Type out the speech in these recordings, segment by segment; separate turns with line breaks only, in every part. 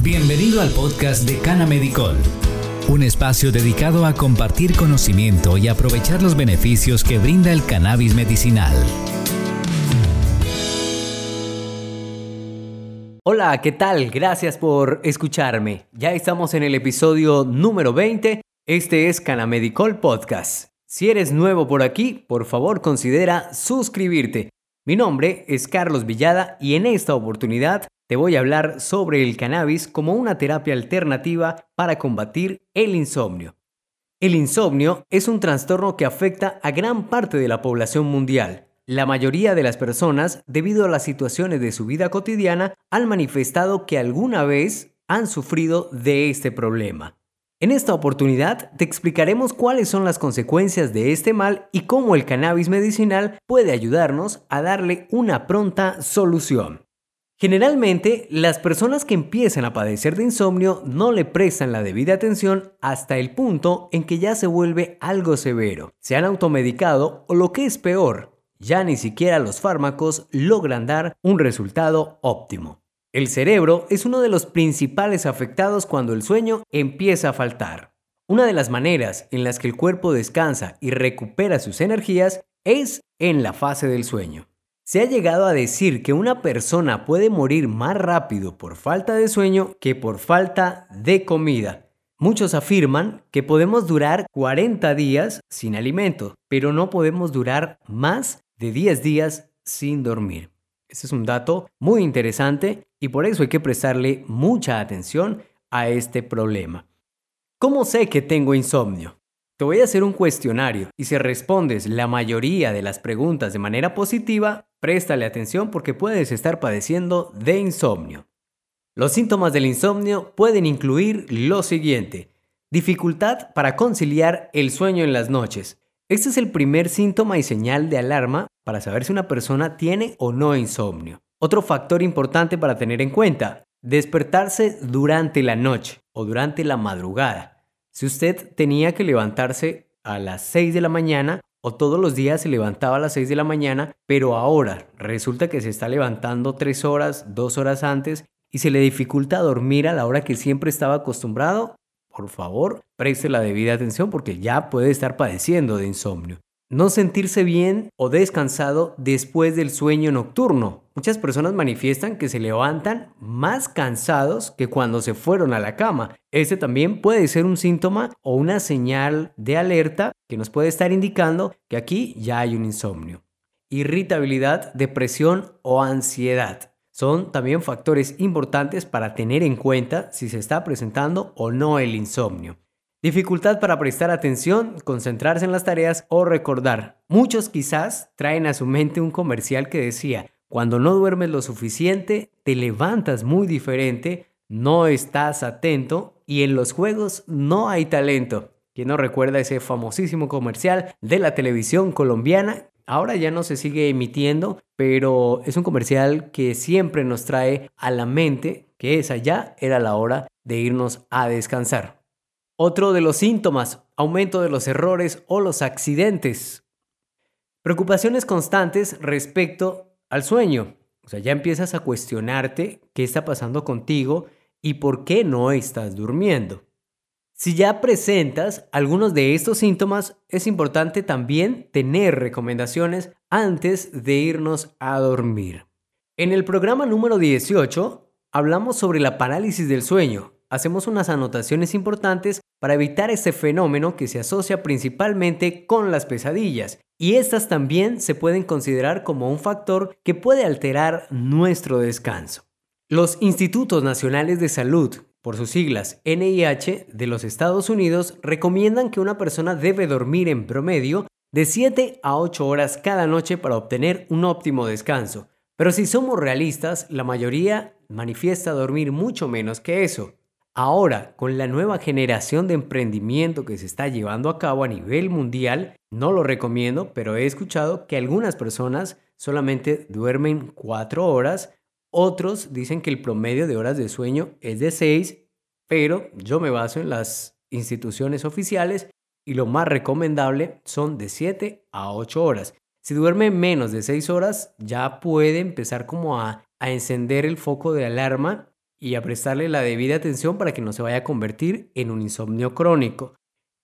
Bienvenido al podcast de Cana Medicol, un espacio dedicado a compartir conocimiento y aprovechar los beneficios que brinda el cannabis medicinal.
Hola, ¿qué tal? Gracias por escucharme. Ya estamos en el episodio número 20. Este es Canamedicol Podcast. Si eres nuevo por aquí, por favor considera suscribirte. Mi nombre es Carlos Villada y en esta oportunidad te voy a hablar sobre el cannabis como una terapia alternativa para combatir el insomnio. El insomnio es un trastorno que afecta a gran parte de la población mundial. La mayoría de las personas, debido a las situaciones de su vida cotidiana, han manifestado que alguna vez han sufrido de este problema. En esta oportunidad te explicaremos cuáles son las consecuencias de este mal y cómo el cannabis medicinal puede ayudarnos a darle una pronta solución. Generalmente, las personas que empiezan a padecer de insomnio no le prestan la debida atención hasta el punto en que ya se vuelve algo severo. Se han automedicado o lo que es peor, ya ni siquiera los fármacos logran dar un resultado óptimo. El cerebro es uno de los principales afectados cuando el sueño empieza a faltar. Una de las maneras en las que el cuerpo descansa y recupera sus energías es en la fase del sueño. Se ha llegado a decir que una persona puede morir más rápido por falta de sueño que por falta de comida. Muchos afirman que podemos durar 40 días sin alimento, pero no podemos durar más de 10 días sin dormir. Ese es un dato muy interesante y por eso hay que prestarle mucha atención a este problema. ¿Cómo sé que tengo insomnio? Te voy a hacer un cuestionario y si respondes la mayoría de las preguntas de manera positiva, préstale atención porque puedes estar padeciendo de insomnio. Los síntomas del insomnio pueden incluir lo siguiente. Dificultad para conciliar el sueño en las noches. Este es el primer síntoma y señal de alarma para saber si una persona tiene o no insomnio. Otro factor importante para tener en cuenta, despertarse durante la noche o durante la madrugada. Si usted tenía que levantarse a las 6 de la mañana o todos los días se levantaba a las 6 de la mañana, pero ahora resulta que se está levantando 3 horas, 2 horas antes y se le dificulta dormir a la hora que siempre estaba acostumbrado, por favor, preste la debida atención porque ya puede estar padeciendo de insomnio. No sentirse bien o descansado después del sueño nocturno. Muchas personas manifiestan que se levantan más cansados que cuando se fueron a la cama. Este también puede ser un síntoma o una señal de alerta que nos puede estar indicando que aquí ya hay un insomnio. Irritabilidad, depresión o ansiedad son también factores importantes para tener en cuenta si se está presentando o no el insomnio. Dificultad para prestar atención, concentrarse en las tareas o recordar. Muchos quizás traen a su mente un comercial que decía, cuando no duermes lo suficiente, te levantas muy diferente, no estás atento y en los juegos no hay talento. ¿Quién no recuerda ese famosísimo comercial de la televisión colombiana? Ahora ya no se sigue emitiendo, pero es un comercial que siempre nos trae a la mente que esa ya era la hora de irnos a descansar. Otro de los síntomas, aumento de los errores o los accidentes. Preocupaciones constantes respecto al sueño. O sea, ya empiezas a cuestionarte qué está pasando contigo y por qué no estás durmiendo. Si ya presentas algunos de estos síntomas, es importante también tener recomendaciones antes de irnos a dormir. En el programa número 18 hablamos sobre la parálisis del sueño hacemos unas anotaciones importantes para evitar este fenómeno que se asocia principalmente con las pesadillas, y estas también se pueden considerar como un factor que puede alterar nuestro descanso. Los Institutos Nacionales de Salud, por sus siglas NIH, de los Estados Unidos, recomiendan que una persona debe dormir en promedio de 7 a 8 horas cada noche para obtener un óptimo descanso. Pero si somos realistas, la mayoría manifiesta dormir mucho menos que eso. Ahora, con la nueva generación de emprendimiento que se está llevando a cabo a nivel mundial, no lo recomiendo, pero he escuchado que algunas personas solamente duermen cuatro horas, otros dicen que el promedio de horas de sueño es de seis, pero yo me baso en las instituciones oficiales y lo más recomendable son de 7 a 8 horas. Si duerme menos de 6 horas, ya puede empezar como a, a encender el foco de alarma y a prestarle la debida atención para que no se vaya a convertir en un insomnio crónico.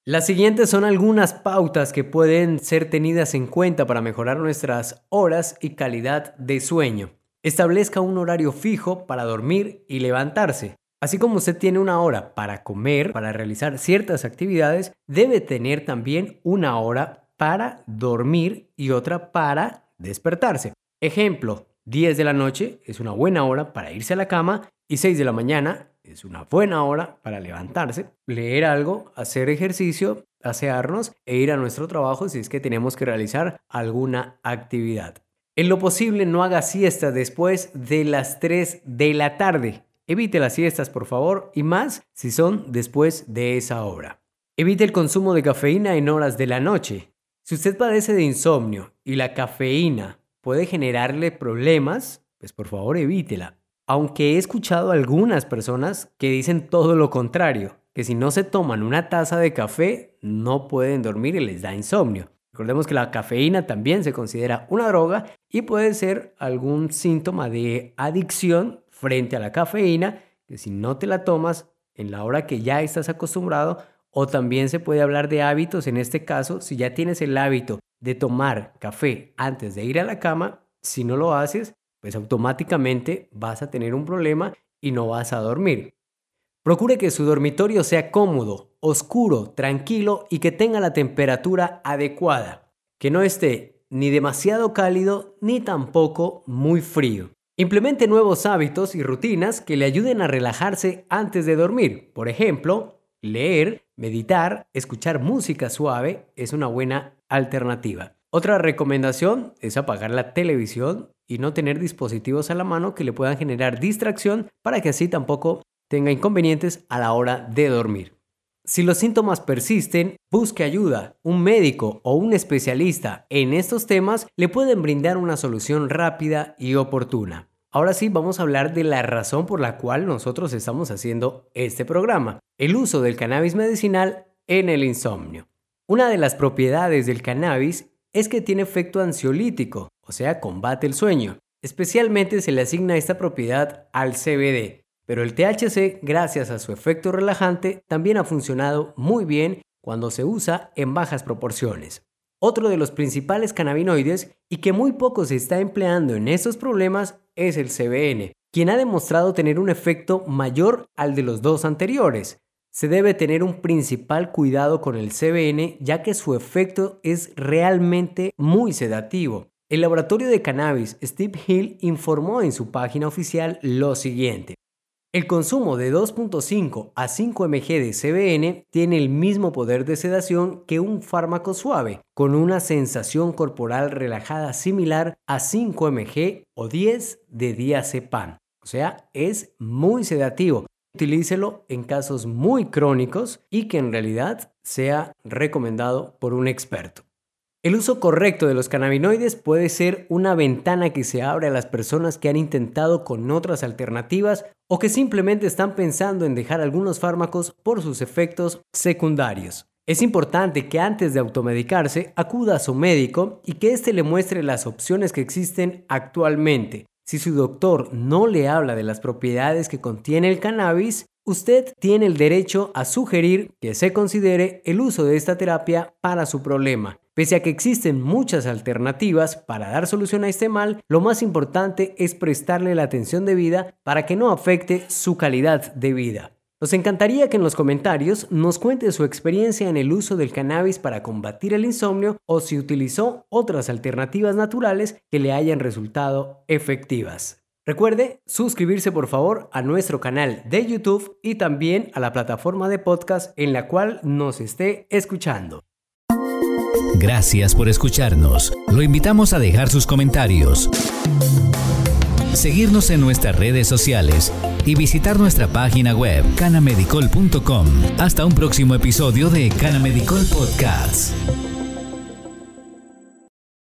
Las siguientes son algunas pautas que pueden ser tenidas en cuenta para mejorar nuestras horas y calidad de sueño. Establezca un horario fijo para dormir y levantarse. Así como usted tiene una hora para comer, para realizar ciertas actividades, debe tener también una hora para dormir y otra para despertarse. Ejemplo, 10 de la noche es una buena hora para irse a la cama y 6 de la mañana es una buena hora para levantarse, leer algo, hacer ejercicio, asearnos e ir a nuestro trabajo si es que tenemos que realizar alguna actividad. En lo posible no haga siesta después de las 3 de la tarde. Evite las siestas por favor y más si son después de esa hora. Evite el consumo de cafeína en horas de la noche. Si usted padece de insomnio y la cafeína puede generarle problemas, pues por favor evítela. Aunque he escuchado a algunas personas que dicen todo lo contrario, que si no se toman una taza de café no pueden dormir y les da insomnio. Recordemos que la cafeína también se considera una droga y puede ser algún síntoma de adicción frente a la cafeína, que si no te la tomas en la hora que ya estás acostumbrado, o también se puede hablar de hábitos, en este caso, si ya tienes el hábito de tomar café antes de ir a la cama, si no lo haces, pues automáticamente vas a tener un problema y no vas a dormir. Procure que su dormitorio sea cómodo, oscuro, tranquilo y que tenga la temperatura adecuada, que no esté ni demasiado cálido ni tampoco muy frío. Implemente nuevos hábitos y rutinas que le ayuden a relajarse antes de dormir. Por ejemplo, leer, meditar, escuchar música suave es una buena alternativa. Otra recomendación es apagar la televisión y no tener dispositivos a la mano que le puedan generar distracción para que así tampoco tenga inconvenientes a la hora de dormir. Si los síntomas persisten, busque ayuda. Un médico o un especialista en estos temas le pueden brindar una solución rápida y oportuna. Ahora sí, vamos a hablar de la razón por la cual nosotros estamos haciendo este programa, el uso del cannabis medicinal en el insomnio. Una de las propiedades del cannabis es que tiene efecto ansiolítico, o sea, combate el sueño. Especialmente se le asigna esta propiedad al CBD, pero el THC, gracias a su efecto relajante, también ha funcionado muy bien cuando se usa en bajas proporciones. Otro de los principales cannabinoides y que muy poco se está empleando en estos problemas es el CBN, quien ha demostrado tener un efecto mayor al de los dos anteriores. Se debe tener un principal cuidado con el CBN ya que su efecto es realmente muy sedativo. El laboratorio de cannabis Steve Hill informó en su página oficial lo siguiente. El consumo de 2.5 a 5 mg de CBN tiene el mismo poder de sedación que un fármaco suave, con una sensación corporal relajada similar a 5 mg o 10 de diazepam. O sea, es muy sedativo, Utilícelo en casos muy crónicos y que en realidad sea recomendado por un experto. El uso correcto de los cannabinoides puede ser una ventana que se abre a las personas que han intentado con otras alternativas o que simplemente están pensando en dejar algunos fármacos por sus efectos secundarios. Es importante que antes de automedicarse acuda a su médico y que éste le muestre las opciones que existen actualmente, si su doctor no le habla de las propiedades que contiene el cannabis, usted tiene el derecho a sugerir que se considere el uso de esta terapia para su problema. Pese a que existen muchas alternativas para dar solución a este mal, lo más importante es prestarle la atención debida para que no afecte su calidad de vida. Nos encantaría que en los comentarios nos cuente su experiencia en el uso del cannabis para combatir el insomnio o si utilizó otras alternativas naturales que le hayan resultado efectivas. Recuerde suscribirse por favor a nuestro canal de YouTube y también a la plataforma de podcast en la cual nos esté escuchando.
Gracias por escucharnos. Lo invitamos a dejar sus comentarios seguirnos en nuestras redes sociales y visitar nuestra página web canamedicol.com. Hasta un próximo episodio de Canamedicol Podcasts.